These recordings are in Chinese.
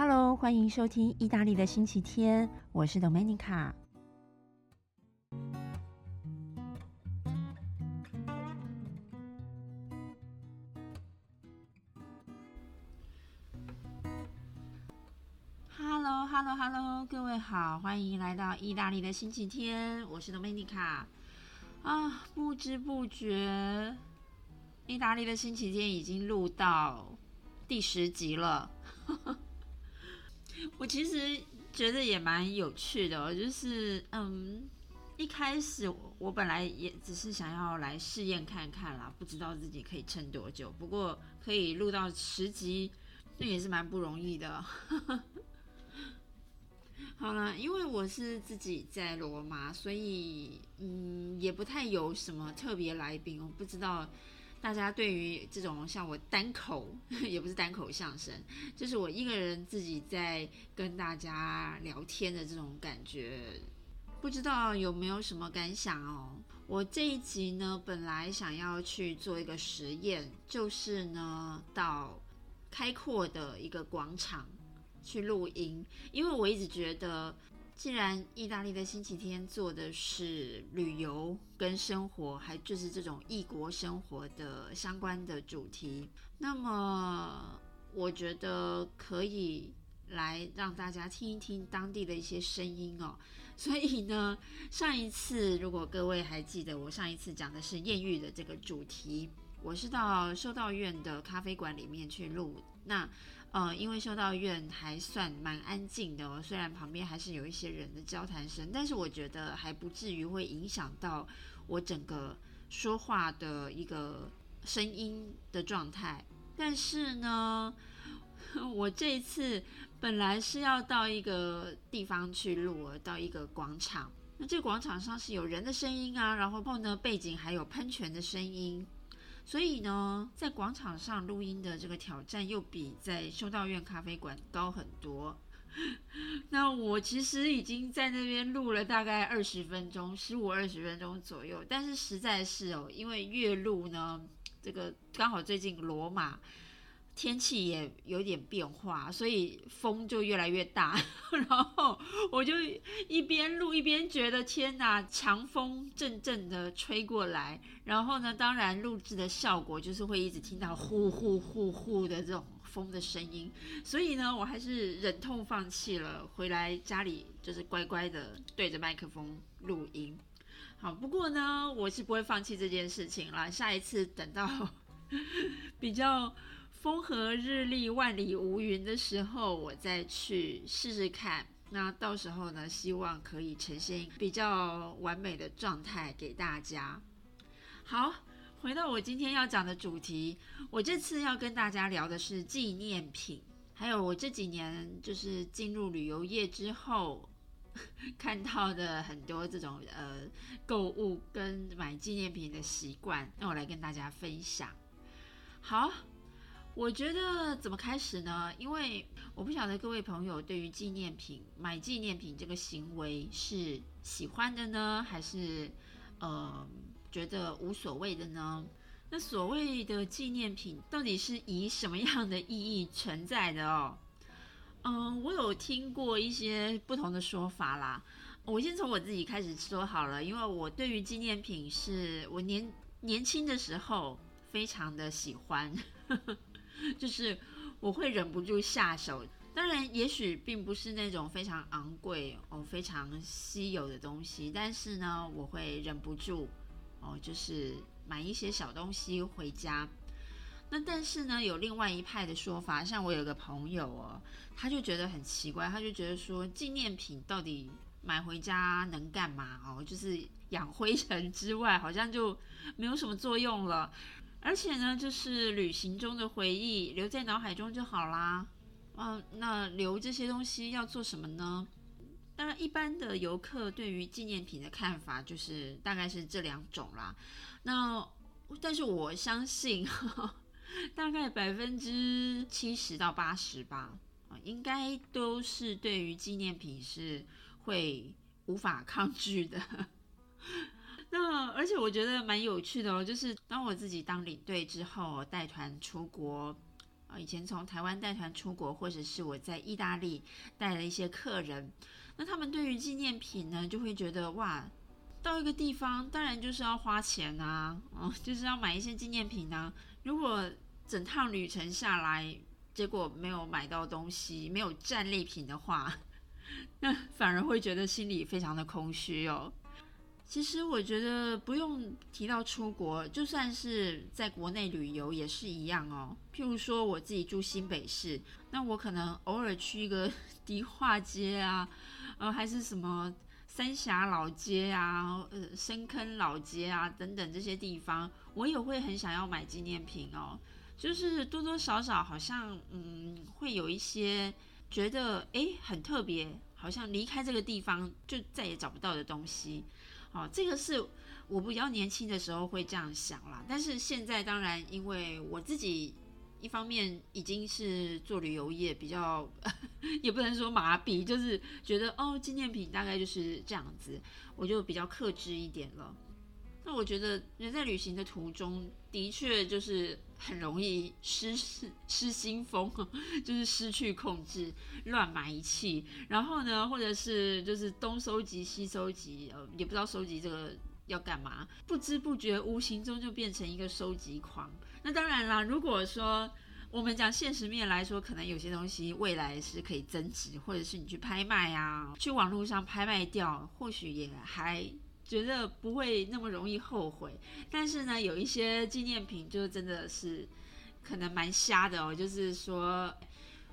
Hello，欢迎收听意大利的星期天，我是 Domenica。Hello，Hello，Hello，各位好，欢迎来到意大利的星期天，我是 Domenica。啊，不知不觉，意大利的星期天已经录到第十集了。我其实觉得也蛮有趣的，就是嗯，一开始我本来也只是想要来试验看看啦，不知道自己可以撑多久。不过可以录到十集，那也是蛮不容易的。好了，因为我是自己在罗马，所以嗯，也不太有什么特别来宾，我不知道。大家对于这种像我单口，也不是单口相声，就是我一个人自己在跟大家聊天的这种感觉，不知道有没有什么感想哦？我这一集呢，本来想要去做一个实验，就是呢，到开阔的一个广场去录音，因为我一直觉得。既然意大利的星期天做的是旅游跟生活，还就是这种异国生活的相关的主题，那么我觉得可以来让大家听一听当地的一些声音哦。所以呢，上一次如果各位还记得，我上一次讲的是艳遇的这个主题。我是到修道院的咖啡馆里面去录，那呃，因为修道院还算蛮安静的，虽然旁边还是有一些人的交谈声，但是我觉得还不至于会影响到我整个说话的一个声音的状态。但是呢，我这一次本来是要到一个地方去录，到一个广场，那这个广场上是有人的声音啊，然后后呢背景还有喷泉的声音。所以呢，在广场上录音的这个挑战又比在修道院咖啡馆高很多。那我其实已经在那边录了大概二十分钟，十五二十分钟左右。但是实在是哦，因为越录呢，这个刚好最近罗马。天气也有点变化，所以风就越来越大。然后我就一边录一边觉得天哪，强风阵阵的吹过来。然后呢，当然录制的效果就是会一直听到呼呼呼呼的这种风的声音。所以呢，我还是忍痛放弃了，回来家里就是乖乖的对着麦克风录音。好，不过呢，我是不会放弃这件事情了。下一次等到 比较。风和日丽、万里无云的时候，我再去试试看。那到时候呢，希望可以呈现比较完美的状态给大家。好，回到我今天要讲的主题，我这次要跟大家聊的是纪念品，还有我这几年就是进入旅游业之后 看到的很多这种呃购物跟买纪念品的习惯，那我来跟大家分享。好。我觉得怎么开始呢？因为我不晓得各位朋友对于纪念品买纪念品这个行为是喜欢的呢，还是呃觉得无所谓的呢？那所谓的纪念品到底是以什么样的意义存在的哦？嗯，我有听过一些不同的说法啦。我先从我自己开始说好了，因为我对于纪念品是我年年轻的时候非常的喜欢。就是我会忍不住下手，当然也许并不是那种非常昂贵哦、非常稀有的东西，但是呢，我会忍不住哦，就是买一些小东西回家。那但是呢，有另外一派的说法，像我有个朋友哦，他就觉得很奇怪，他就觉得说纪念品到底买回家能干嘛哦？就是养灰尘之外，好像就没有什么作用了。而且呢，就是旅行中的回忆留在脑海中就好啦。嗯，那留这些东西要做什么呢？当然，一般的游客对于纪念品的看法就是大概是这两种啦。那但是我相信，大概百分之七十到八十吧，啊，应该都是对于纪念品是会无法抗拒的。那而且我觉得蛮有趣的哦，就是当我自己当领队之后，带团出国，啊，以前从台湾带团出国，或者是我在意大利带了一些客人，那他们对于纪念品呢，就会觉得哇，到一个地方当然就是要花钱啊，哦，就是要买一些纪念品啊。如果整趟旅程下来，结果没有买到东西，没有战利品的话，那反而会觉得心里非常的空虚哦。其实我觉得不用提到出国，就算是在国内旅游也是一样哦。譬如说我自己住新北市，那我可能偶尔去一个 迪化街啊，呃，还是什么三峡老街啊，呃，深坑老街啊等等这些地方，我也会很想要买纪念品哦。就是多多少少好像嗯，会有一些觉得诶很特别，好像离开这个地方就再也找不到的东西。哦，这个是我比较年轻的时候会这样想啦，但是现在当然，因为我自己一方面已经是做旅游业，比较 也不能说麻痹，就是觉得哦，纪念品大概就是这样子，我就比较克制一点了。那我觉得人在旅行的途中的确就是很容易失失 失心疯，就是失去控制，乱买一气。然后呢，或者是就是东收集西收集，呃，也不知道收集这个要干嘛，不知不觉无形中就变成一个收集狂。那当然啦，如果说我们讲现实面来说，可能有些东西未来是可以增值，或者是你去拍卖啊，去网络上拍卖掉，或许也还。觉得不会那么容易后悔，但是呢，有一些纪念品就真的是可能蛮瞎的哦。就是说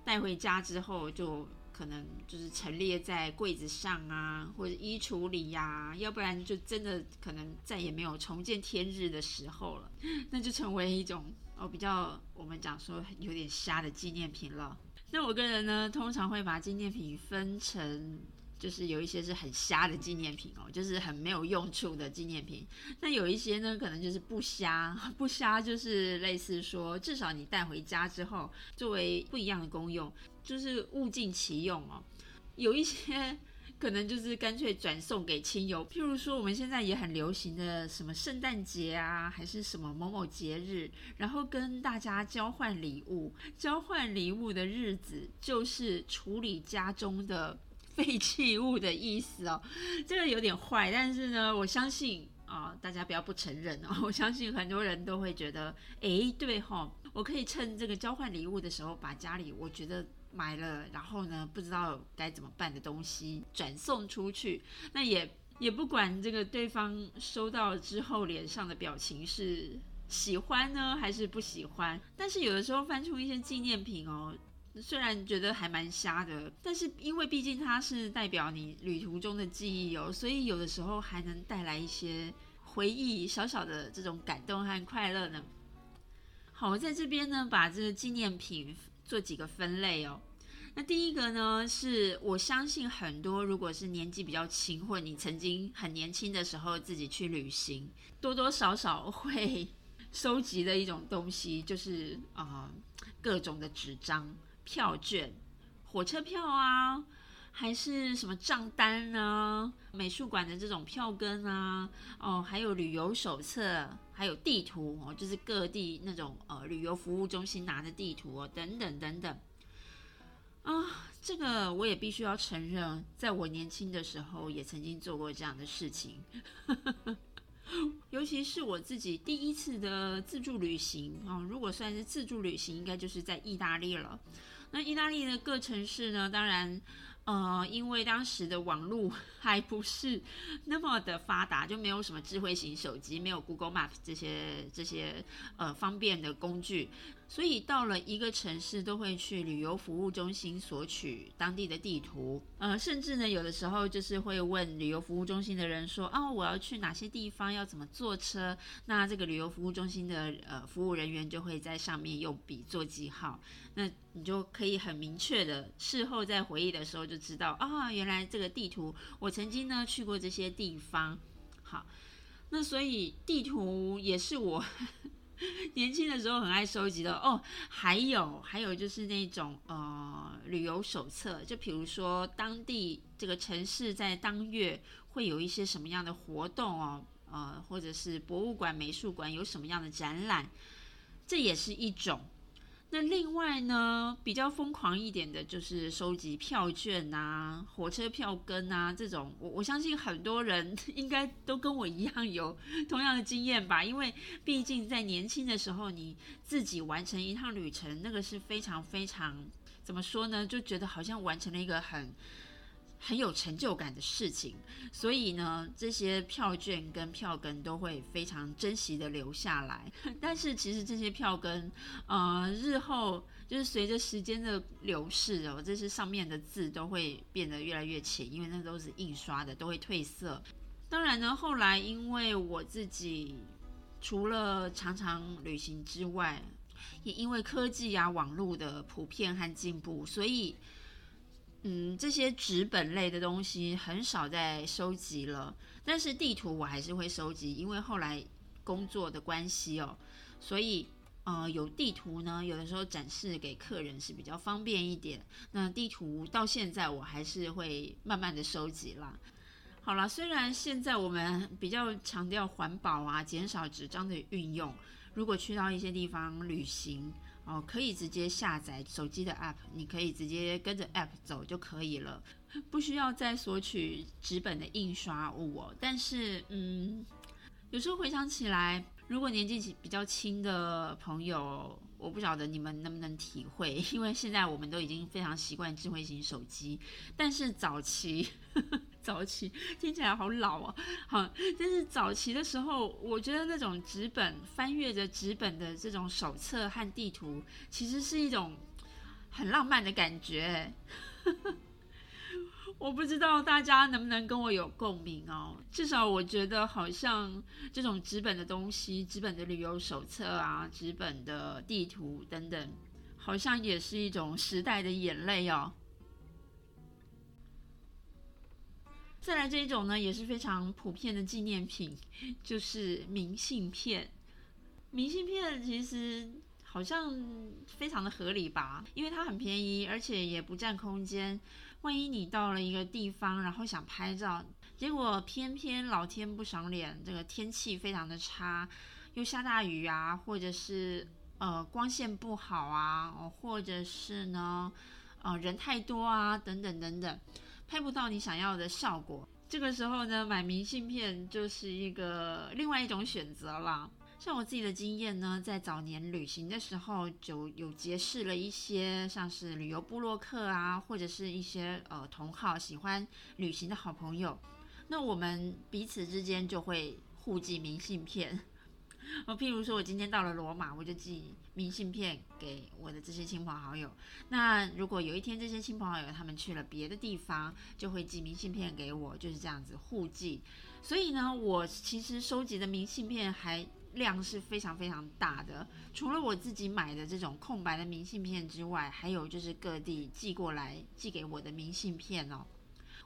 带回家之后，就可能就是陈列在柜子上啊，或者衣橱里呀，要不然就真的可能再也没有重见天日的时候了，那就成为一种哦比较我们讲说有点瞎的纪念品了。那我个人呢，通常会把纪念品分成。就是有一些是很瞎的纪念品哦，就是很没有用处的纪念品。那有一些呢，可能就是不瞎，不瞎就是类似说，至少你带回家之后，作为不一样的功用，就是物尽其用哦。有一些可能就是干脆转送给亲友，譬如说我们现在也很流行的什么圣诞节啊，还是什么某某节日，然后跟大家交换礼物。交换礼物的日子就是处理家中的。废弃物的意思哦，这个有点坏，但是呢，我相信啊，大家不要不承认哦。我相信很多人都会觉得，哎，对哈，我可以趁这个交换礼物的时候，把家里我觉得买了，然后呢不知道该怎么办的东西转送出去。那也也不管这个对方收到之后脸上的表情是喜欢呢还是不喜欢，但是有的时候翻出一些纪念品哦。虽然觉得还蛮瞎的，但是因为毕竟它是代表你旅途中的记忆哦，所以有的时候还能带来一些回忆，小小的这种感动和快乐呢。好，我在这边呢，把这个纪念品做几个分类哦。那第一个呢，是我相信很多如果是年纪比较轻，或者你曾经很年轻的时候自己去旅行，多多少少会收集的一种东西，就是啊各种的纸张。票券、火车票啊，还是什么账单呢？美术馆的这种票根啊，哦，还有旅游手册，还有地图哦，就是各地那种呃旅游服务中心拿的地图哦，等等等等。啊，这个我也必须要承认，在我年轻的时候也曾经做过这样的事情，尤其是我自己第一次的自助旅行啊，如果算是自助旅行，应该就是在意大利了。那意大利的各城市呢？当然，呃，因为当时的网络 还不是那么的发达，就没有什么智慧型手机，没有 Google Map 这些这些呃方便的工具。所以到了一个城市，都会去旅游服务中心索取当地的地图，呃，甚至呢，有的时候就是会问旅游服务中心的人说，哦，我要去哪些地方，要怎么坐车？那这个旅游服务中心的呃服务人员就会在上面用笔做记号，那你就可以很明确的事后在回忆的时候就知道，啊，原来这个地图我曾经呢去过这些地方。好，那所以地图也是我。年轻的时候很爱收集的哦，还有还有就是那种呃旅游手册，就比如说当地这个城市在当月会有一些什么样的活动哦，呃或者是博物馆、美术馆有什么样的展览，这也是一种。那另外呢，比较疯狂一点的就是收集票券啊、火车票根啊这种。我我相信很多人 应该都跟我一样有同样的经验吧，因为毕竟在年轻的时候，你自己完成一趟旅程，那个是非常非常怎么说呢？就觉得好像完成了一个很。很有成就感的事情，所以呢，这些票券跟票根都会非常珍惜的留下来。但是其实这些票根，呃，日后就是随着时间的流逝哦，这些上面的字都会变得越来越浅，因为那都是印刷的，都会褪色。当然呢，后来因为我自己除了常常旅行之外，也因为科技啊、网络的普遍和进步，所以。嗯，这些纸本类的东西很少在收集了，但是地图我还是会收集，因为后来工作的关系哦，所以呃有地图呢，有的时候展示给客人是比较方便一点。那地图到现在我还是会慢慢的收集啦。好了，虽然现在我们比较强调环保啊，减少纸张的运用，如果去到一些地方旅行。哦，可以直接下载手机的 App，你可以直接跟着 App 走就可以了，不需要再索取纸本的印刷物哦。但是，嗯，有时候回想起来，如果年纪比较轻的朋友，我不晓得你们能不能体会，因为现在我们都已经非常习惯智慧型手机，但是早期。早期 听起来好老啊，好，但是早期的时候，我觉得那种纸本翻阅着纸本的这种手册和地图，其实是一种很浪漫的感觉。我不知道大家能不能跟我有共鸣哦。至少我觉得，好像这种纸本的东西，纸本的旅游手册啊，纸本的地图等等，好像也是一种时代的眼泪哦。再来这一种呢，也是非常普遍的纪念品，就是明信片。明信片其实好像非常的合理吧，因为它很便宜，而且也不占空间。万一你到了一个地方，然后想拍照，结果偏偏老天不赏脸，这个天气非常的差，又下大雨啊，或者是呃光线不好啊，或者是呢呃人太多啊，等等等等。拍不到你想要的效果，这个时候呢，买明信片就是一个另外一种选择啦。像我自己的经验呢，在早年旅行的时候，就有结识了一些像是旅游部落客啊，或者是一些呃同好喜欢旅行的好朋友，那我们彼此之间就会互寄明信片。哦，譬如说，我今天到了罗马，我就寄明信片给我的这些亲朋好友。那如果有一天这些亲朋好友他们去了别的地方，就会寄明信片给我，就是这样子互寄。所以呢，我其实收集的明信片还量是非常非常大的。除了我自己买的这种空白的明信片之外，还有就是各地寄过来寄给我的明信片哦。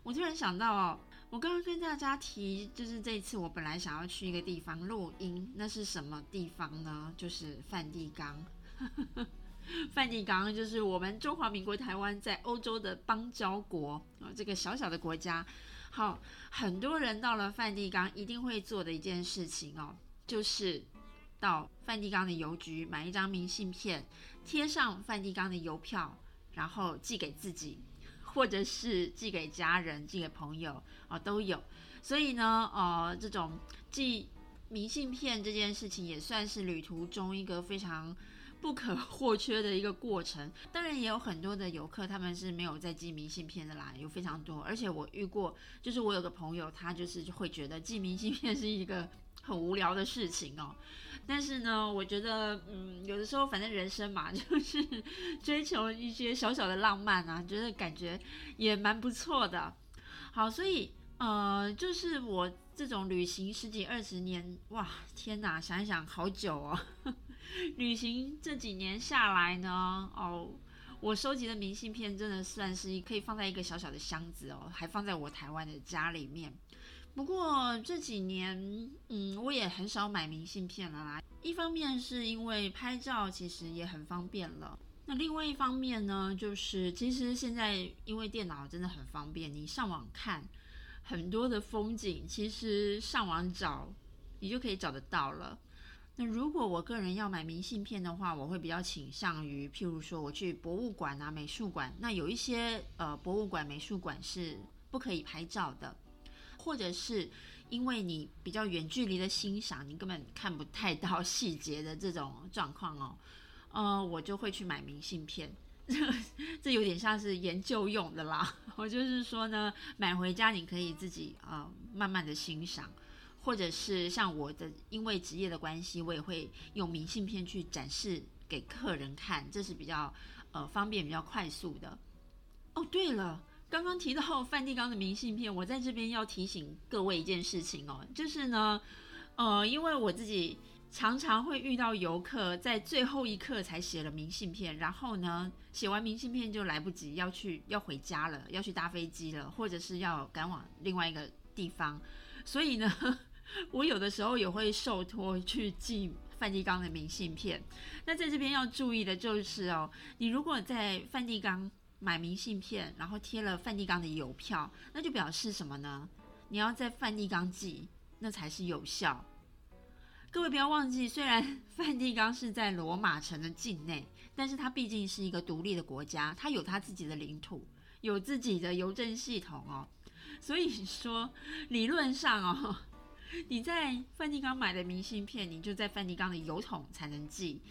我突然想到哦。我刚刚跟大家提，就是这一次我本来想要去一个地方录音，那是什么地方呢？就是梵蒂冈。梵蒂冈就是我们中华民国台湾在欧洲的邦交国啊，这个小小的国家。好，很多人到了梵蒂冈一定会做的一件事情哦，就是到梵蒂冈的邮局买一张明信片，贴上梵蒂冈的邮票，然后寄给自己。或者是寄给家人、寄给朋友啊，都有。所以呢，呃，这种寄明信片这件事情也算是旅途中一个非常不可 或缺的一个过程。当然，也有很多的游客他们是没有在寄明信片的啦，有非常多。而且我遇过，就是我有个朋友，他就是会觉得寄明信片是一个很无聊的事情哦。但是呢，我觉得，嗯，有的时候反正人生嘛，就是追求一些小小的浪漫啊，觉得感觉也蛮不错的。好，所以呃，就是我这种旅行十几二十年，哇，天哪，想一想好久哦。旅行这几年下来呢，哦，我收集的明信片真的算是可以放在一个小小的箱子哦，还放在我台湾的家里面。不过这几年，嗯，我也很少买明信片了啦。一方面是因为拍照其实也很方便了，那另外一方面呢，就是其实现在因为电脑真的很方便，你上网看很多的风景，其实上网找你就可以找得到了。那如果我个人要买明信片的话，我会比较倾向于，譬如说我去博物馆啊、美术馆，那有一些呃博物馆、美术馆是不可以拍照的，或者是因为你比较远距离的欣赏，你根本看不太到细节的这种状况哦，呃，我就会去买明信片。这有点像是研究用的啦。我就是说呢，买回家你可以自己呃慢慢的欣赏，或者是像我的，因为职业的关系，我也会用明信片去展示给客人看，这是比较呃方便、比较快速的。哦，对了，刚刚提到梵蒂冈的明信片，我在这边要提醒各位一件事情哦，就是呢，呃，因为我自己。常常会遇到游客在最后一刻才写了明信片，然后呢，写完明信片就来不及要去要回家了，要去搭飞机了，或者是要赶往另外一个地方。所以呢，我有的时候也会受托去寄梵蒂冈的明信片。那在这边要注意的就是哦，你如果在梵蒂冈买明信片，然后贴了梵蒂冈的邮票，那就表示什么呢？你要在梵蒂冈寄，那才是有效。各位不要忘记，虽然梵蒂冈是在罗马城的境内，但是它毕竟是一个独立的国家，它有它自己的领土，有自己的邮政系统哦。所以说，理论上哦，你在梵蒂冈买的明信片，你就在梵蒂冈的邮筒才能寄。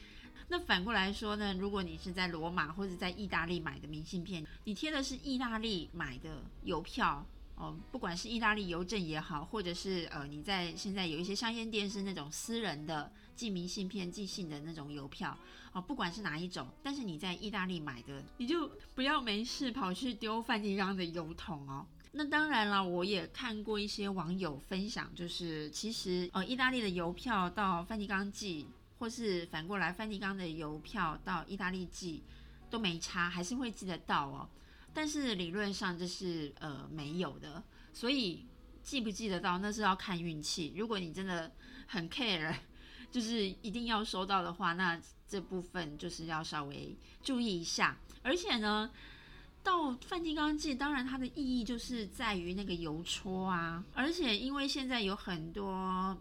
那反过来说呢，如果你是在罗马或者在意大利买的明信片，你贴的是意大利买的邮票。哦，不管是意大利邮政也好，或者是呃，你在现在有一些香烟店是那种私人的寄明信片、寄信的那种邮票，哦，不管是哪一种，但是你在意大利买的，你就不要没事跑去丢梵蒂冈的邮筒哦。那当然了，我也看过一些网友分享，就是其实呃，意大利的邮票到梵蒂冈寄，或是反过来梵蒂冈的邮票到意大利寄都没差，还是会寄得到哦。但是理论上这是呃没有的，所以寄不寄得到那是要看运气。如果你真的很 care，就是一定要收到的话，那这部分就是要稍微注意一下。而且呢。到梵蒂冈寄，当然它的意义就是在于那个邮戳啊，而且因为现在有很多，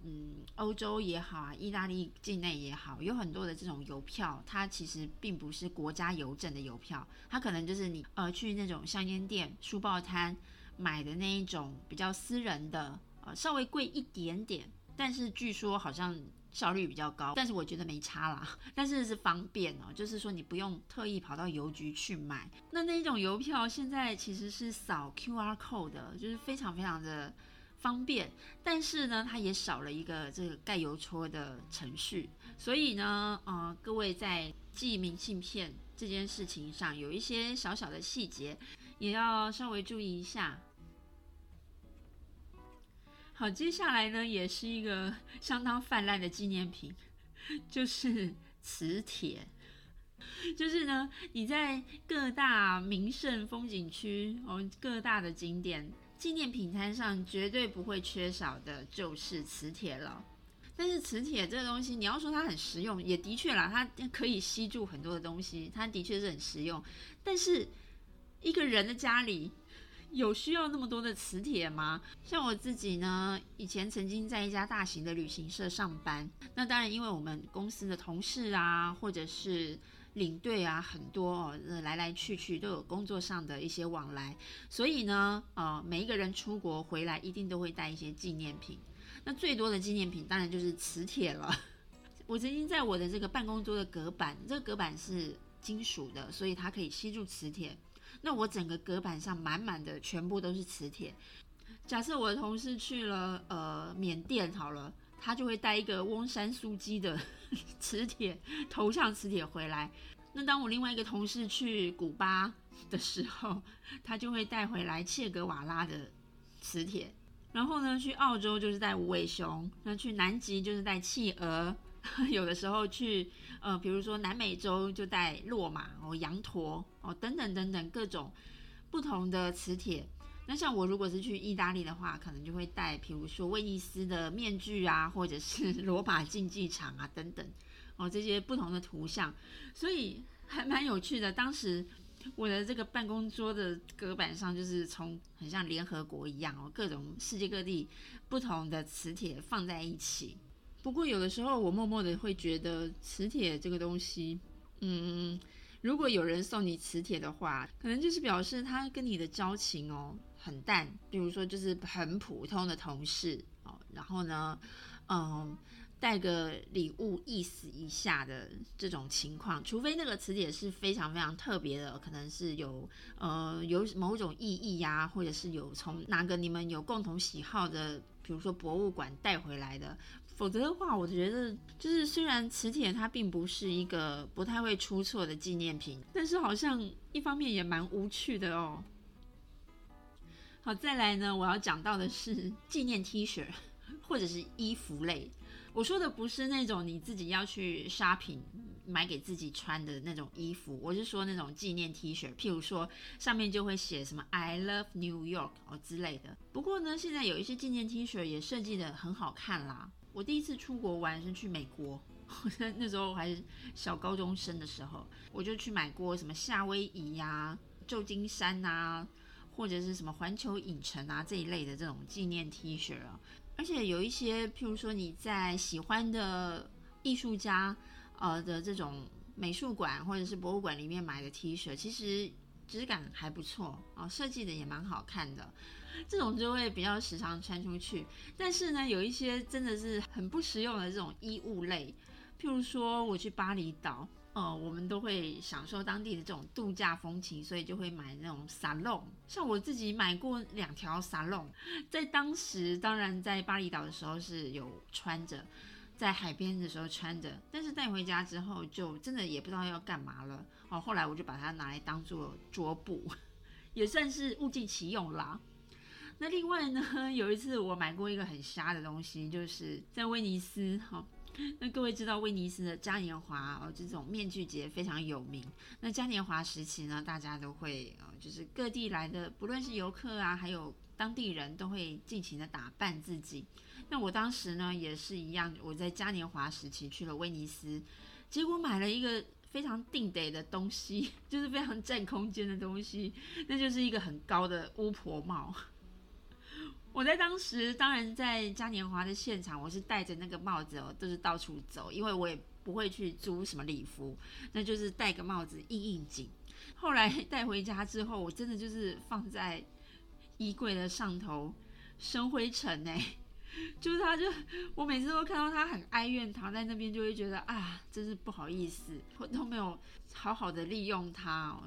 嗯，欧洲也好啊，意大利境内也好，有很多的这种邮票，它其实并不是国家邮政的邮票，它可能就是你呃去那种香烟店、书报摊买的那一种比较私人的，呃，稍微贵一点点，但是据说好像。效率比较高，但是我觉得没差啦。但是是方便哦，就是说你不用特意跑到邮局去买。那那一种邮票现在其实是扫 QR code 的，就是非常非常的方便。但是呢，它也少了一个这个盖邮戳的程序。所以呢，呃，各位在寄明信片这件事情上，有一些小小的细节，也要稍微注意一下。好，接下来呢，也是一个 相当泛滥的纪念品，就是磁铁。就是呢，你在各大名胜风景区哦，各大的景点纪念品摊上绝对不会缺少的，就是磁铁了。但是磁铁这个东西，你要说它很实用，也的确啦，它可以吸住很多的东西，它的确是很实用。但是一个人的家里。有需要那么多的磁铁吗？像我自己呢，以前曾经在一家大型的旅行社上班。那当然，因为我们公司的同事啊，或者是领队啊，很多哦，来来去去都有工作上的一些往来，所以呢，呃，每一个人出国回来一定都会带一些纪念品。那最多的纪念品当然就是磁铁了。我曾经在我的这个办公桌的隔板，这个隔板是金属的，所以它可以吸住磁铁。那我整个隔板上满满的全部都是磁铁。假设我的同事去了呃缅甸好了，他就会带一个翁山苏基的 磁铁头像磁铁回来。那当我另外一个同事去古巴的时候，他就会带回来切格瓦拉的磁铁。然后呢，去澳洲就是带无尾熊，那去南极就是带企鹅。有的时候去，呃，比如说南美洲就带骆马哦、羊驼哦等等等等各种不同的磁铁。那像我如果是去意大利的话，可能就会带，比如说威尼斯的面具啊，或者是 罗马竞技场啊等等哦这些不同的图像，所以还蛮有趣的。当时我的这个办公桌的隔板上就是从很像联合国一样哦，各种世界各地不同的磁铁放在一起。不过有的时候我默默的会觉得磁铁这个东西，嗯，如果有人送你磁铁的话，可能就是表示他跟你的交情哦很淡，比如说就是很普通的同事哦，然后呢，嗯。带个礼物意思一下的这种情况，除非那个磁铁是非常非常特别的，可能是有呃有某种意义呀，或者是有从哪个你们有共同喜好的，比如说博物馆带回来的，否则的话，我觉得就是虽然磁铁它并不是一个不太会出错的纪念品，但是好像一方面也蛮无趣的哦。好，再来呢，我要讲到的是纪念 T 恤或者是衣服类。我说的不是那种你自己要去 shopping 买给自己穿的那种衣服，我是说那种纪念 T 恤，譬如说上面就会写什么 I love New York 哦之类的。不过呢，现在有一些纪念 T 恤也设计的很好看啦。我第一次出国玩是去美国，那时候还是小高中生的时候，我就去买过什么夏威夷呀、旧金山啊，或者是什么环球影城啊这一类的这种纪念 T 恤啊。而且有一些，譬如说你在喜欢的艺术家，呃的这种美术馆或者是博物馆里面买的 T 恤，其实质感还不错啊，设计的也蛮好看的，这种就会比较时常穿出去。但是呢，有一些真的是很不实用的这种衣物类，譬如说我去巴厘岛。呃，我们都会享受当地的这种度假风情，所以就会买那种沙龙。像我自己买过两条沙龙，在当时当然在巴厘岛的时候是有穿着，在海边的时候穿着，但是带回家之后就真的也不知道要干嘛了。哦，后来我就把它拿来当做桌布，也算是物尽其用啦。那另外呢，有一次我买过一个很瞎的东西，就是在威尼斯哈。那各位知道威尼斯的嘉年华哦，这种面具节非常有名。那嘉年华时期呢，大家都会呃，就是各地来的，不论是游客啊，还有当地人都会尽情的打扮自己。那我当时呢也是一样，我在嘉年华时期去了威尼斯，结果买了一个非常定得的东西，就是非常占空间的东西，那就是一个很高的巫婆帽。我在当时，当然在嘉年华的现场，我是戴着那个帽子哦，都是到处走，因为我也不会去租什么礼服，那就是戴个帽子应应景。后来 带回家之后，我真的就是放在衣柜的上头生灰尘呢，就是他就我每次都看到他很哀怨躺在那边，就会觉得啊，真是不好意思，我都没有好好的利用它，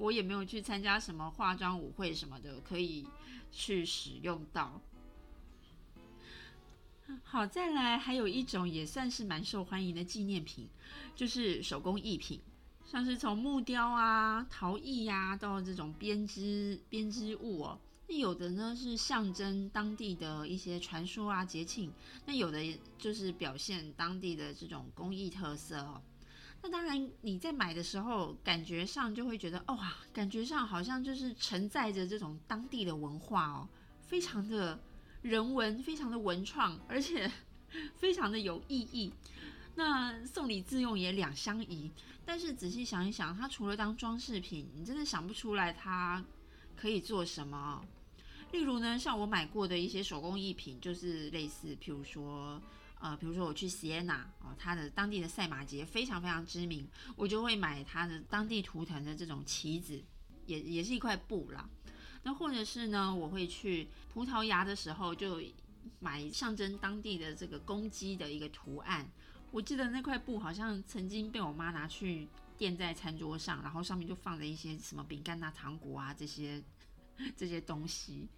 我也没有去参加什么化妆舞会什么的，可以。去使用到。好，再来还有一种也算是蛮受欢迎的纪念品，就是手工艺品，像是从木雕啊、陶艺呀，到这种编织编织物哦。那有的呢是象征当地的一些传说啊、节庆，那有的就是表现当地的这种工艺特色哦。那当然，你在买的时候，感觉上就会觉得，哇，感觉上好像就是承载着这种当地的文化哦，非常的人文，非常的文创，而且 非常的有意义。那送礼自用也两相宜。但是仔细想一想，它除了当装饰品，你真的想不出来它可以做什么。例如呢，像我买过的一些手工艺品，就是类似，譬如说。呃，比如说我去锡耶纳哦，它的当地的赛马节非常非常知名，我就会买它的当地图腾的这种旗子，也也是一块布啦。那或者是呢，我会去葡萄牙的时候就买象征当地的这个公鸡的一个图案。我记得那块布好像曾经被我妈拿去垫在餐桌上，然后上面就放着一些什么饼干啊、糖果啊这些 这些东西。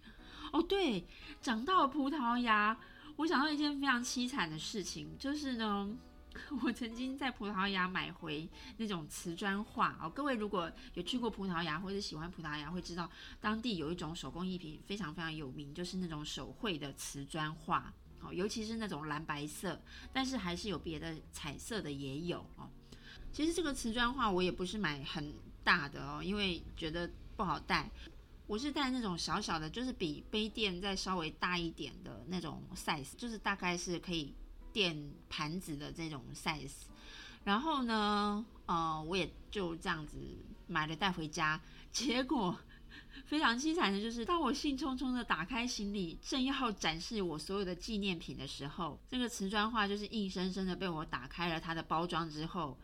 哦，对，讲到葡萄牙。我想到一件非常凄惨的事情，就是呢，我曾经在葡萄牙买回那种瓷砖画哦。各位如果有去过葡萄牙或者喜欢葡萄牙，会知道当地有一种手工艺品非常非常有名，就是那种手绘的瓷砖画哦，尤其是那种蓝白色，但是还是有别的彩色的也有哦。其实这个瓷砖画我也不是买很大的哦，因为觉得不好带。我是带那种小小的，就是比杯垫再稍微大一点的那种 size，就是大概是可以垫盘子的这种 size。然后呢，呃，我也就这样子买了带回家。结果非常凄惨的就是，当我兴冲冲的打开行李，正要展示我所有的纪念品的时候，这个瓷砖画就是硬生生的被我打开了它的包装之后，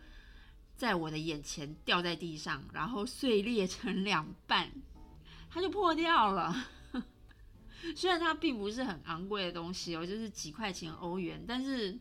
在我的眼前掉在地上，然后碎裂成两半，它就破掉了。虽然它并不是很昂贵的东西哦，就是几块钱欧元，但是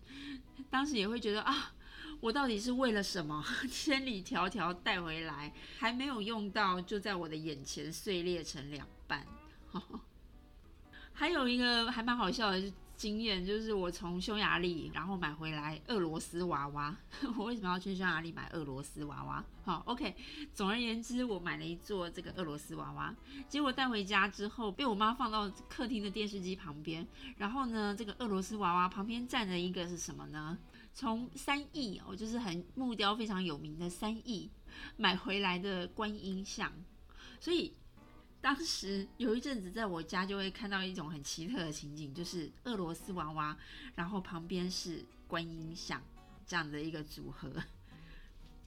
当时也会觉得啊。我到底是为了什么 千里迢迢带回来，还没有用到，就在我的眼前碎裂成两半。还有一个还蛮好笑的经验，就是我从匈牙利然后买回来俄罗斯娃娃。我为什么要去匈牙利买俄罗斯娃娃？好，OK。总而言之，我买了一座这个俄罗斯娃娃，结果带回家之后被我妈放到客厅的电视机旁边。然后呢，这个俄罗斯娃娃旁边站着一个是什么呢？从三亿哦，就是很木雕非常有名的三亿买回来的观音像，所以当时有一阵子在我家就会看到一种很奇特的情景，就是俄罗斯娃娃，然后旁边是观音像这样的一个组合。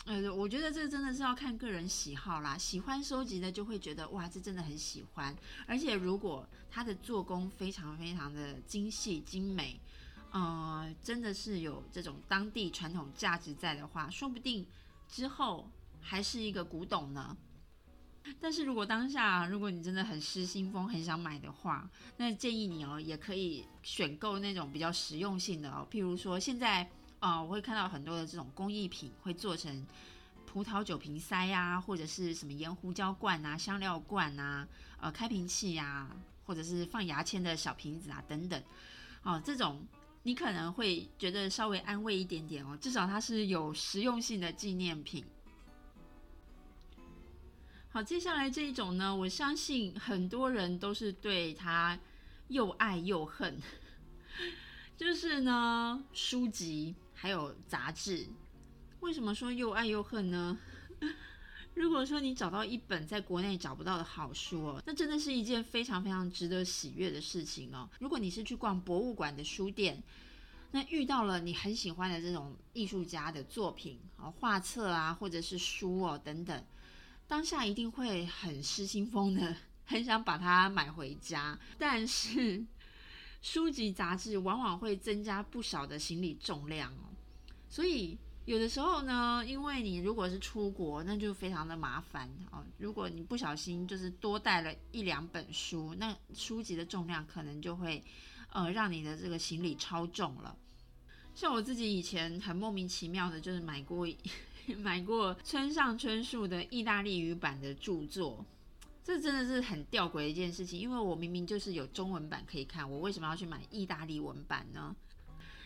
呃，我觉得这真的是要看个人喜好啦，喜欢收集的就会觉得哇，这真的很喜欢，而且如果它的做工非常非常的精细精美。呃，真的是有这种当地传统价值在的话，说不定之后还是一个古董呢。但是如果当下如果你真的很失心疯，很想买的话，那建议你哦，也可以选购那种比较实用性的哦，譬如说现在啊，我会看到很多的这种工艺品会做成葡萄酒瓶塞呀，或者是什么盐胡椒罐啊、香料罐啊、呃开瓶器呀，或者是放牙签的小瓶子啊等等，哦这种。你可能会觉得稍微安慰一点点哦，至少它是有实用性的纪念品。好，接下来这一种呢，我相信很多人都是对它又爱又恨，就是呢书籍还有杂志。为什么说又爱又恨呢？如果说你找到一本在国内找不到的好书哦，那真的是一件非常非常值得喜悦的事情哦。如果你是去逛博物馆的书店，那遇到了你很喜欢的这种艺术家的作品啊、画册啊，或者是书哦等等，当下一定会很失心疯的，很想把它买回家。但是书籍杂志往往会增加不少的行李重量哦，所以。有的时候呢，因为你如果是出国，那就非常的麻烦哦。如果你不小心就是多带了一两本书，那书籍的重量可能就会，呃，让你的这个行李超重了。像我自己以前很莫名其妙的，就是买过买过村上春树的意大利语版的著作，这真的是很吊诡的一件事情。因为我明明就是有中文版可以看，我为什么要去买意大利文版呢？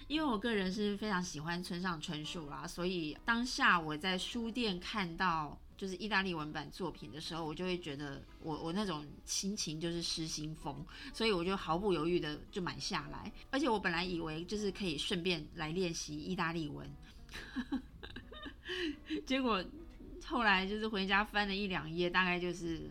因为我个人是非常喜欢村上春树啦，所以当下我在书店看到就是意大利文版作品的时候，我就会觉得我我那种心情就是失心疯，所以我就毫不犹豫的就买下来。而且我本来以为就是可以顺便来练习意大利文，结果后来就是回家翻了一两页，大概就是。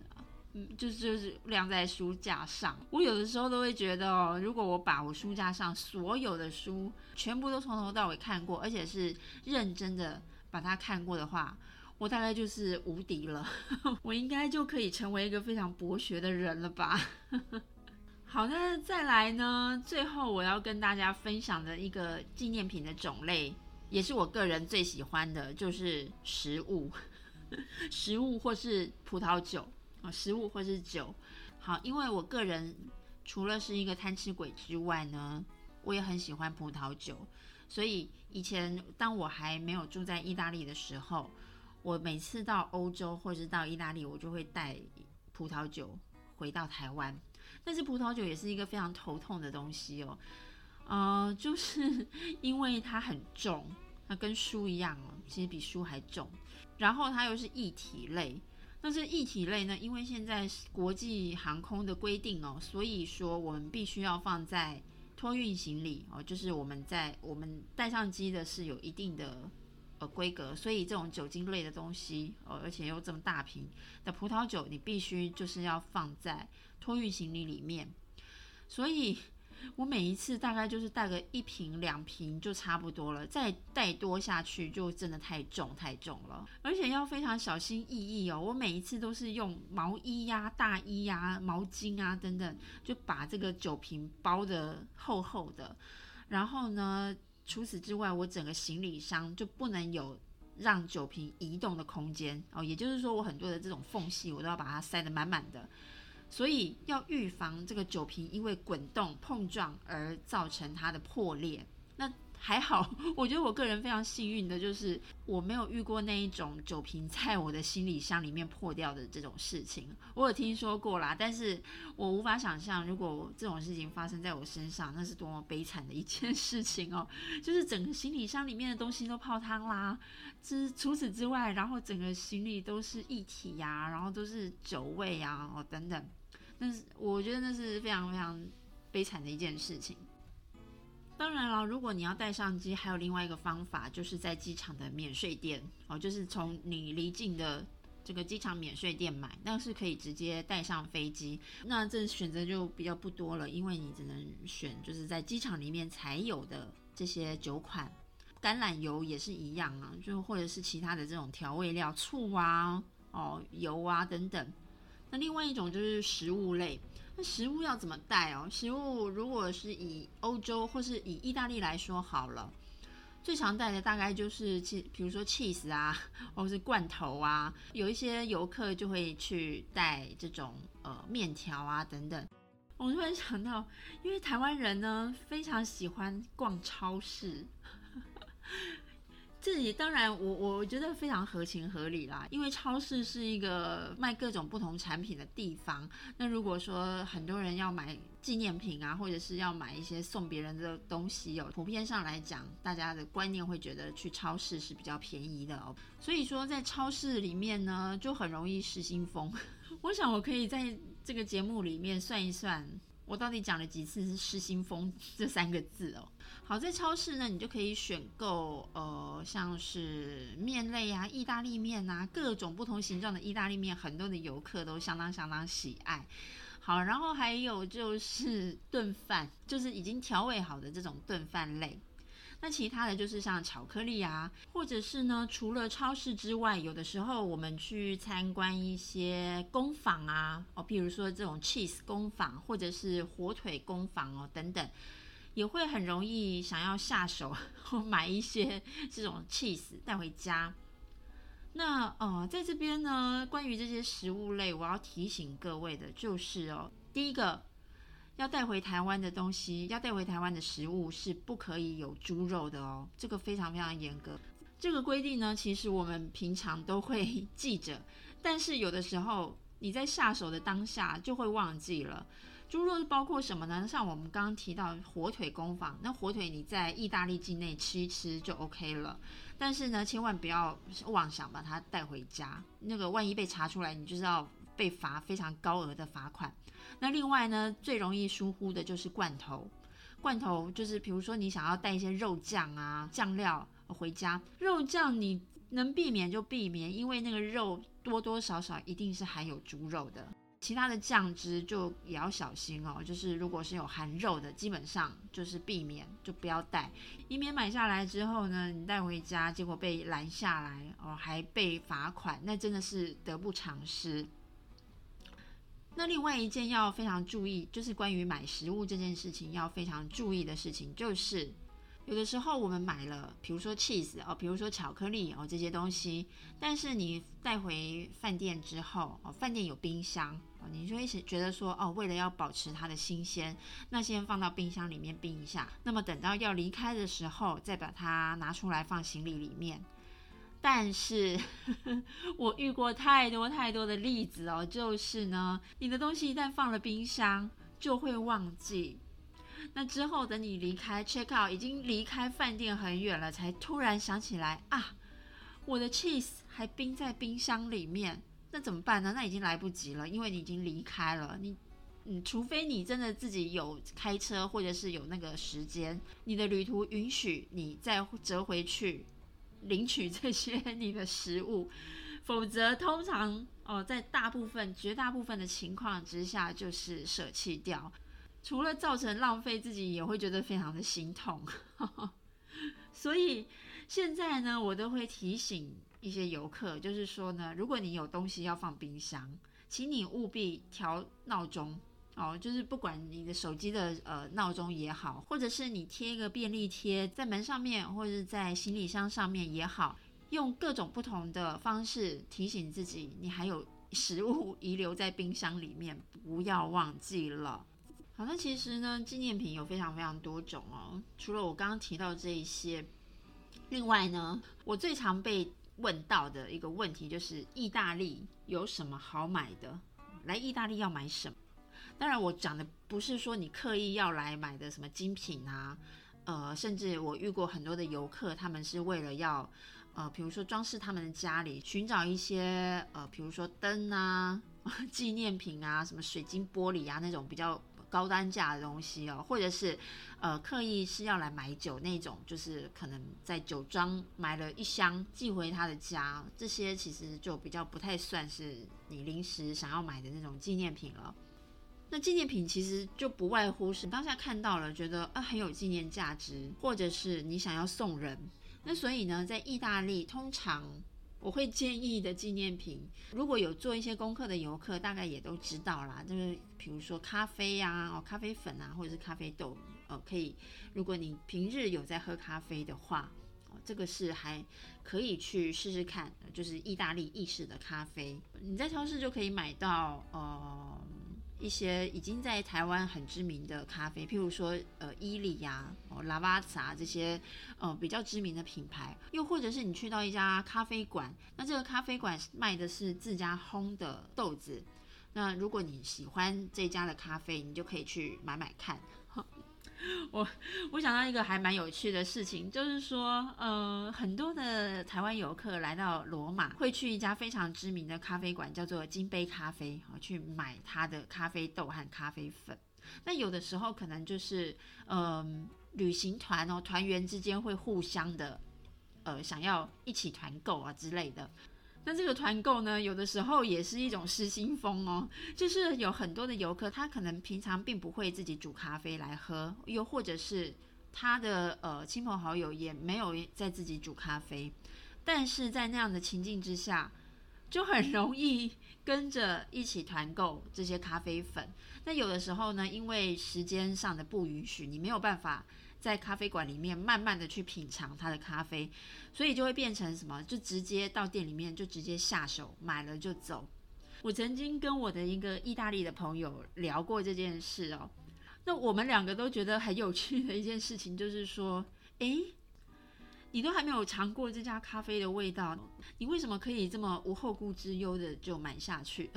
嗯，就是就是晾在书架上。我有的时候都会觉得哦，如果我把我书架上所有的书全部都从头到尾看过，而且是认真的把它看过的话，我大概就是无敌了。我应该就可以成为一个非常博学的人了吧？好，那再来呢？最后我要跟大家分享的一个纪念品的种类，也是我个人最喜欢的，就是食物，食物或是葡萄酒。啊，食物或是酒，好，因为我个人除了是一个贪吃鬼之外呢，我也很喜欢葡萄酒，所以以前当我还没有住在意大利的时候，我每次到欧洲或是到意大利，我就会带葡萄酒回到台湾。但是葡萄酒也是一个非常头痛的东西哦，呃，就是 因为它很重，它跟书一样哦，其实比书还重，然后它又是液体类。那这液体类呢？因为现在国际航空的规定哦，所以说我们必须要放在托运行李哦，就是我们在我们带上机的是有一定的呃规格，所以这种酒精类的东西哦，而且又这么大瓶的葡萄酒，你必须就是要放在托运行李里面。所以我每一次大概就是带个一瓶两瓶就差不多了，再带多下去就真的太重太重了，而且要非常小心翼翼哦。我每一次都是用毛衣呀、大衣呀、毛巾啊等等，就把这个酒瓶包的厚厚的。然后呢，除此之外，我整个行李箱就不能有让酒瓶移动的空间哦。也就是说，我很多的这种缝隙，我都要把它塞得满满的。所以要预防这个酒瓶因为滚动碰撞而造成它的破裂。那还好，我觉得我个人非常幸运的就是我没有遇过那一种酒瓶在我的行李箱里面破掉的这种事情。我有听说过啦，但是我无法想象如果这种事情发生在我身上，那是多么悲惨的一件事情哦。就是整个行李箱里面的东西都泡汤啦，之除此之外，然后整个行李都是液体呀，然后都是酒味呀，哦等等。但是我觉得那是非常非常悲惨的一件事情。当然了，如果你要带上机，还有另外一个方法，就是在机场的免税店哦，就是从你离境的这个机场免税店买，那是可以直接带上飞机。那这选择就比较不多了，因为你只能选就是在机场里面才有的这些酒款。橄榄油也是一样啊，就或者是其他的这种调味料，醋啊、哦油啊等等。那另外一种就是食物类，那食物要怎么带哦？食物如果是以欧洲或是以意大利来说好了，最常带的大概就是气，比如说 cheese 啊，或是罐头啊。有一些游客就会去带这种呃面条啊等等。我突然想到，因为台湾人呢非常喜欢逛超市。这里当然，我我觉得非常合情合理啦，因为超市是一个卖各种不同产品的地方。那如果说很多人要买纪念品啊，或者是要买一些送别人的东西哦，普遍上来讲，大家的观念会觉得去超市是比较便宜的哦。所以说，在超市里面呢，就很容易失心疯。我想我可以在这个节目里面算一算。我到底讲了几次是失心疯这三个字哦？好，在超市呢，你就可以选购呃，像是面类啊，意大利面啊，各种不同形状的意大利面，很多的游客都相当相当喜爱。好，然后还有就是 炖饭，就是已经调味好的这种炖饭类。那其他的就是像巧克力啊，或者是呢，除了超市之外，有的时候我们去参观一些工坊啊，哦，譬如说这种 cheese 工坊，或者是火腿工坊哦，等等，也会很容易想要下手买一些 这种 cheese 带回家。那呃，在这边呢，关于这些食物类，我要提醒各位的就是哦，第一个。要带回台湾的东西，要带回台湾的食物是不可以有猪肉的哦，这个非常非常严格。这个规定呢，其实我们平常都会记着，但是有的时候你在下手的当下就会忘记了。猪肉是包括什么呢？像我们刚刚提到火腿工坊，那火腿你在意大利境内吃一吃就 OK 了，但是呢，千万不要妄想把它带回家，那个万一被查出来，你就是要被罚非常高额的罚款。那另外呢，最容易疏忽的就是罐头。罐头就是，比如说你想要带一些肉酱啊、酱料回家，肉酱你能避免就避免，因为那个肉多多少少一定是含有猪肉的。其他的酱汁就也要小心哦，就是如果是有含肉的，基本上就是避免，就不要带，以免买下来之后呢，你带回家结果被拦下来哦，还被罚款，那真的是得不偿失。那另外一件要非常注意，就是关于买食物这件事情要非常注意的事情，就是有的时候我们买了，比如说 cheese 哦，比如说巧克力哦这些东西，但是你带回饭店之后哦，饭店有冰箱哦，你就会觉得说哦，为了要保持它的新鲜，那先放到冰箱里面冰一下，那么等到要离开的时候再把它拿出来放行李里面。但是 我遇过太多太多的例子哦，就是呢，你的东西一旦放了冰箱，就会忘记。那之后等你离开 check out，已经离开饭店很远了，才突然想起来啊，我的 cheese 还冰在冰箱里面，那怎么办呢？那已经来不及了，因为你已经离开了。你，嗯，除非你真的自己有开车，或者是有那个时间，你的旅途允许你再折回去。领取这些 你的食物，否则通常哦，在大部分、绝大部分的情况之下，就是舍弃掉。除了造成浪费，自己也会觉得非常的心痛。所以现在呢，我都会提醒一些游客，就是说呢，如果你有东西要放冰箱，请你务必调闹钟哦，就是不管你的手机的呃闹钟也好，或者是你贴一个便利贴在门上面，或者是在行李箱上面也好，用各种不同的方式提醒自己，你还有食物遗留在冰箱里面，不要忘记了。好，那其实呢，纪念品有非常非常多种哦。除了我刚刚提到这一些，另外呢，我最常被问到的一个问题就是，意大利有什么好买的？来意大利要买什么？当然，我讲的不是说你刻意要来买的什么精品啊，呃，甚至我遇过很多的游客，他们是为了要，呃，比如说装饰他们的家里，寻找一些呃，比如说灯啊、纪念品啊、什么水晶玻璃啊那种比较。高单价的东西哦，或者是，呃，刻意是要来买酒那种，就是可能在酒庄买了一箱寄回他的家，这些其实就比较不太算是你临时想要买的那种纪念品了。那纪念品其实就不外乎是当下看到了，觉得啊很有纪念价值，或者是你想要送人。那所以呢，在意大利通常。我会建议的纪念品，如果有做一些功课的游客，大概也都知道啦。就是比如说咖啡呀，哦，咖啡粉啊，或者是咖啡豆，呃，可以。如果你平日有在喝咖啡的话，哦，这个是还可以去试试看，就是意大利意式的咖啡，你在超市就可以买到，呃。一些已经在台湾很知名的咖啡，譬如说呃伊利呀、哦拉瓦萨这些呃比较知名的品牌，又或者是你去到一家咖啡馆，那这个咖啡馆卖的是自家烘的豆子，那如果你喜欢这家的咖啡，你就可以去买买看。我我想到一个还蛮有趣的事情，就是说，呃，很多的台湾游客来到罗马，会去一家非常知名的咖啡馆，叫做金杯咖啡，啊，去买它的咖啡豆和咖啡粉。那有的时候可能就是，嗯，旅行团哦，团员之间会互相的，呃，想要一起团购啊之类的。那这个团购呢，有的时候也是一种失心疯哦，就是有很多的游客，他可能平常并不会自己煮咖啡来喝，又或者是他的呃亲朋好友也没有在自己煮咖啡，但是在那样的情境之下，就很容易跟着一起团购这些咖啡粉。那有的时候呢，因为时间上的不允许，你没有办法。在咖啡馆里面慢慢的去品尝它的咖啡，所以就会变成什么？就直接到店里面就直接下手买了就走。我曾经跟我的一个意大利的朋友聊过这件事哦，那我们两个都觉得很有趣的一件事情就是说，诶，你都还没有尝过这家咖啡的味道，你为什么可以这么无后顾之忧的就买下去？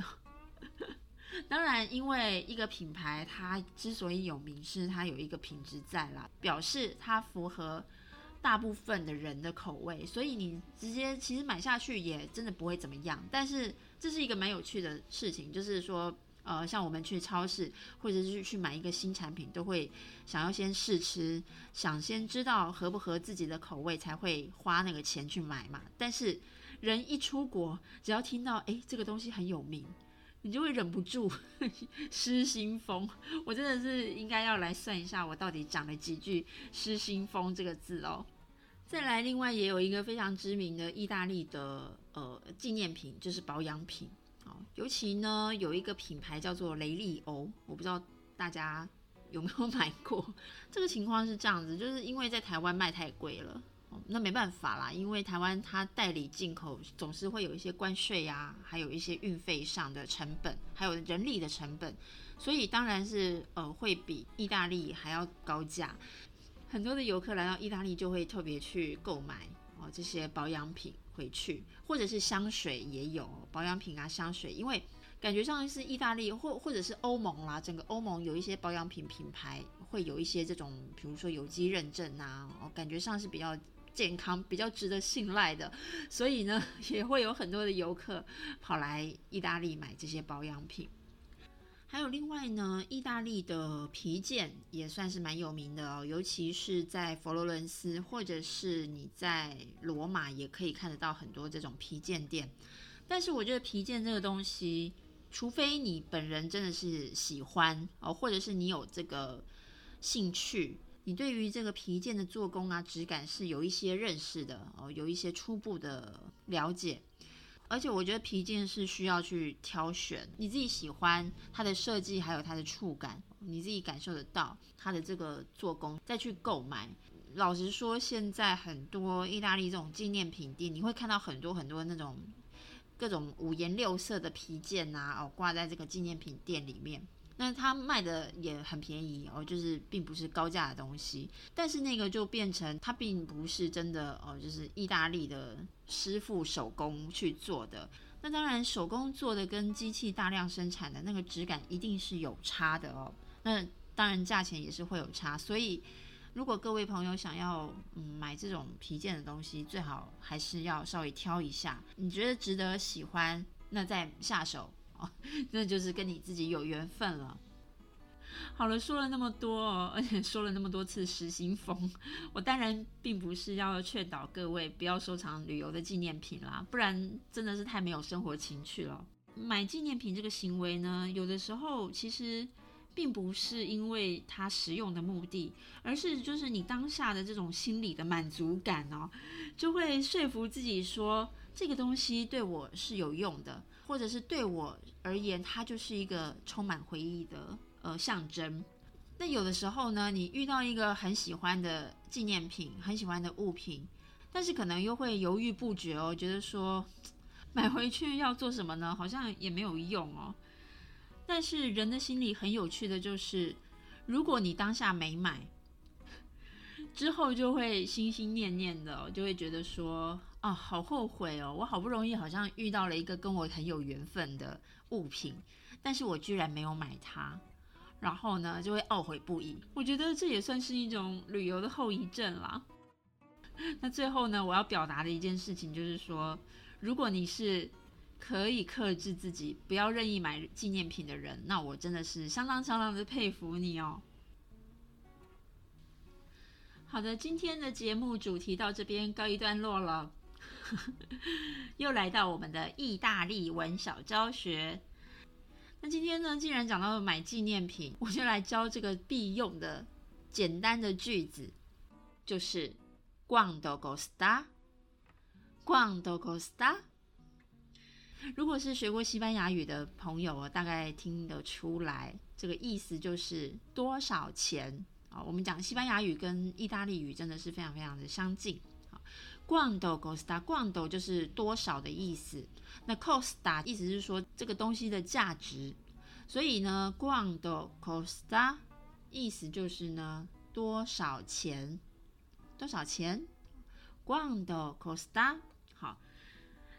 当然，因为一个品牌它之所以有名，是它有一个品质在啦，表示它符合大部分的人的口味，所以你直接其实买下去也真的不会怎么样。但是这是一个蛮有趣的事情，就是说，呃，像我们去超市或者是去买一个新产品，都会想要先试吃，想先知道合不合自己的口味，才会花那个钱去买嘛。但是人一出国，只要听到哎这个东西很有名。你就会忍不住 失心疯，我真的是应该要来算一下，我到底讲了几句“失心疯”这个字哦。再来，另外也有一个非常知名的意大利的呃纪念品，就是保养品哦。尤其呢，有一个品牌叫做雷利欧，我不知道大家有没有 买过。这个情况是这样子，就是因为在台湾卖太贵了。那没办法啦，因为台湾它代理进口总是会有一些关税呀，还有一些运费上的成本，还有人力的成本，所以当然是呃会比意大利还要高价。很多的游客来到意大利就会特别去购买哦这些保养品回去，或者是香水也有保养品啊香水，因为感觉上是意大利或或者是欧盟啦，整个欧盟有一些保养品品牌会有一些这种，比如说有机认证啊，哦感觉上是比较。健康比较值得信赖的，所以呢，也会有很多的游客跑来意大利买这些保养品。还有另外呢，意大利的皮件也算是蛮有名的哦，尤其是在佛罗伦斯或者是你在罗马，也可以看得到很多这种皮件店。但是我觉得皮件这个东西，除非你本人真的是喜欢哦，或者是你有这个兴趣，你对于这个皮件的做工啊、质感是有一些认识的哦，有一些初步的了解。而且我觉得皮件是需要去挑选，你自己喜欢它的设计，还有它的触感，你自己感受得到它的这个做工，再去购买。老实说，现在很多意大利这种纪念品店，你会看到很多很多那种各种五颜六色的皮件啊，哦，挂在这个纪念品店里面。那它卖的也很便宜哦，就是并不是高价的东西，但是那个就变成它并不是真的哦，就是意大利的师傅手工去做的。那当然手工做的跟机器大量生产的那个质感一定是有差的哦。那当然价钱也是会有差，所以如果各位朋友想要嗯买这种皮件的东西，最好还是要稍微挑一下，你觉得值得喜欢，那再下手。哦，那就是跟你自己有缘分了。好了，说了那么多，而且说了那么多次失心疯，我当然并不是要劝导各位不要收藏旅游的纪念品啦，不然真的是太没有生活情趣了。买纪念品这个行为呢，有的时候其实并不是因为它实用的目的，而是就是你当下的这种心理的满足感哦，就会说服自己说这个东西对我是有用的。或者是对我而言，它就是一个充满回忆的呃象征。那有的时候呢，你遇到一个很喜欢的纪念品，很喜欢的物品，但是可能又会犹豫不决哦，觉得说 买回去要做什么呢？好像也没有用哦。但是人的心里很有趣的就是，如果你当下没买，之后就会心心念念的，就会觉得说。啊，好后悔哦！我好不容易好像遇到了一个跟我很有缘分的物品，但是我居然没有买它，然后呢就会懊悔不已。我觉得这也算是一种旅游的后遗症啦。那最后呢，我要表达的一件事情就是说，如果你是可以克制自己不要任意买纪念品的人，那我真的是相当相当的佩服你哦。好的，今天的节目主题到这边告一段落了。又来到我们的意大利文小教学。那今天呢，既然讲到买纪念品，我就来教这个必用的简单的句子，就是 “Quando costa”，“Quando costa”。如果是学过西班牙语的朋友，大概听得出来，这个意思就是多少钱啊？我们讲西班牙语跟意大利语真的是非常非常的相近。Quando costa，quando 就是多少的意思。那 costa 意思是说这个东西的价值，所以呢，quando costa 意思就是呢多少钱？多少钱？quando costa 好。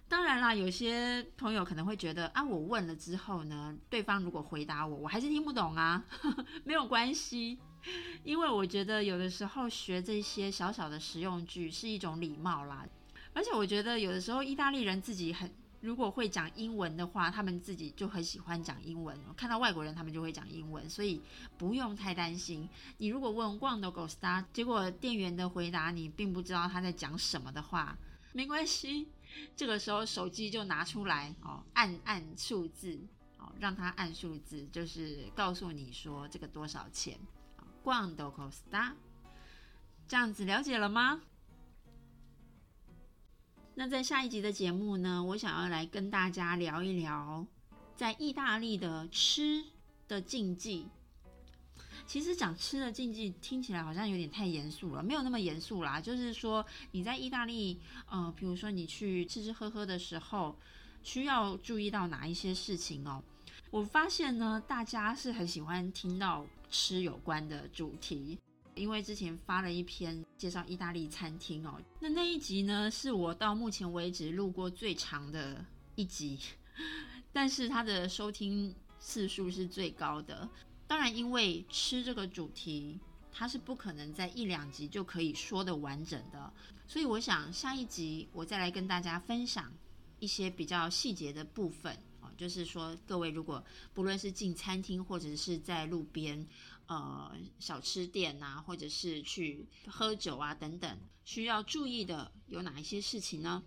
当然啦，有些朋友可能会觉得啊，我问了之后呢，对方如果回答我，我还是听不懂啊，没有关系。因为我觉得有的时候学这些小小的实用句是一种礼貌啦，而且我觉得有的时候意大利人自己很如果会讲英文的话，他们自己就很喜欢讲英文。看到外国人，他们就会讲英文，所以不用太担心。你如果问 “Quando g o s t a 结果店员的回答你并不知道他在讲什么的话，没关系，这个时候手机就拿出来哦，按按数字哦，让他按数字，就是告诉你说这个多少钱。Quando costa？这样子了解了吗？那在下一集的节目呢，我想要来跟大家聊一聊在意大利的吃的禁忌。其实讲吃的禁忌听起来好像有点太严肃了，没有那么严肃啦。就是说你在意大利，呃，比如说你去吃吃喝喝的时候，需要注意到哪一些事情哦？我发现呢，大家是很喜欢听到。吃有关的主题，因为之前发了一篇介绍意大利餐厅哦，那那一集呢是我到目前为止录过最长的一集，但是它的收听次数是最高的。当然，因为吃这个主题，它是不可能在一两集就可以说的完整的，所以我想下一集我再来跟大家分享一些比较细节的部分。就是说，各位如果不论是进餐厅或者是在路边，呃，小吃店呐，或者是去喝酒啊等等，需要注意的有哪一些事情呢？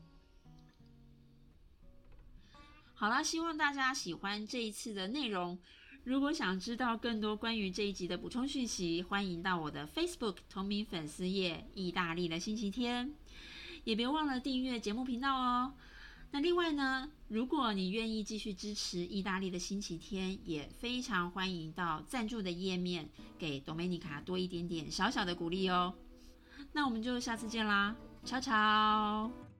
好啦，希望大家喜欢这一次的内容。如果想知道更多关于这一集的补充讯息，欢迎到我的 Facebook 同名粉丝页“意大利的星期天”，也别忘了订阅节目频道哦。那另外呢，如果你愿意继续支持意大利的星期天，也非常欢迎到赞助的页面给多梅尼卡多一点点小小的鼓励哦。那我们就下次见啦，超超。